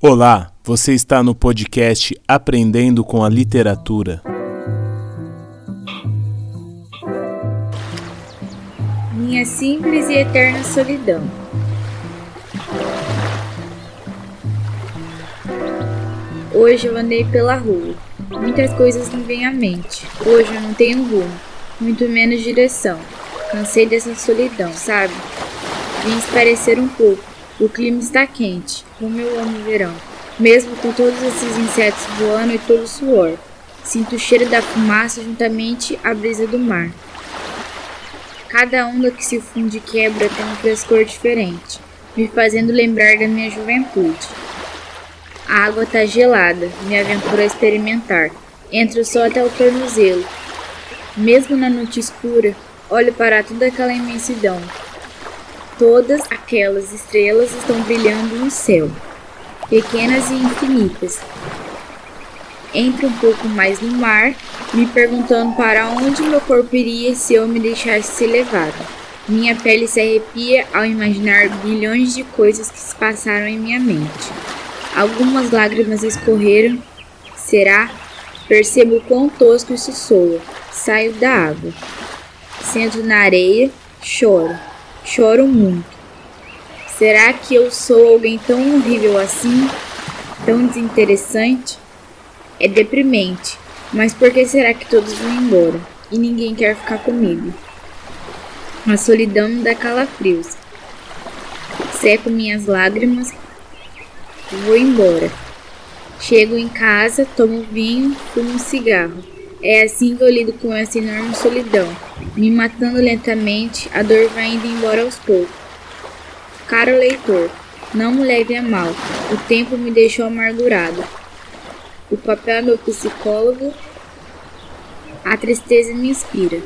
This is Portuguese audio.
Olá, você está no podcast Aprendendo com a Literatura. Minha simples e eterna solidão. Hoje eu andei pela rua. Muitas coisas me vêm à mente. Hoje eu não tenho rumo, muito menos direção. Cansei dessa solidão, sabe? Vim esparecer um pouco. O clima está quente, como eu amo o verão. Mesmo com todos esses insetos voando e todo o suor, sinto o cheiro da fumaça juntamente à brisa do mar. Cada onda que se funde e quebra tem um frescor diferente, me fazendo lembrar da minha juventude. A água está gelada, me aventuro a experimentar. Entro só até o tornozelo. Mesmo na noite escura, olho para toda aquela imensidão, Todas aquelas estrelas estão brilhando no céu, pequenas e infinitas. Entro um pouco mais no mar, me perguntando para onde meu corpo iria se eu me deixasse ser levado. Minha pele se arrepia ao imaginar bilhões de coisas que se passaram em minha mente. Algumas lágrimas escorreram. Será? Percebo quão tosco isso soa. Saio da água. Sento na areia, choro. Choro muito. Será que eu sou alguém tão horrível assim? Tão desinteressante? É deprimente. Mas por que será que todos vão embora e ninguém quer ficar comigo? A solidão me dá calafrios. Seco minhas lágrimas vou embora. Chego em casa, tomo vinho, fumo um cigarro. É assim que eu lido com essa enorme solidão, me matando lentamente, a dor vai indo embora aos poucos. Caro leitor, não me leve a mal, o tempo me deixou amargurado. O papel é meu psicólogo, a tristeza me inspira.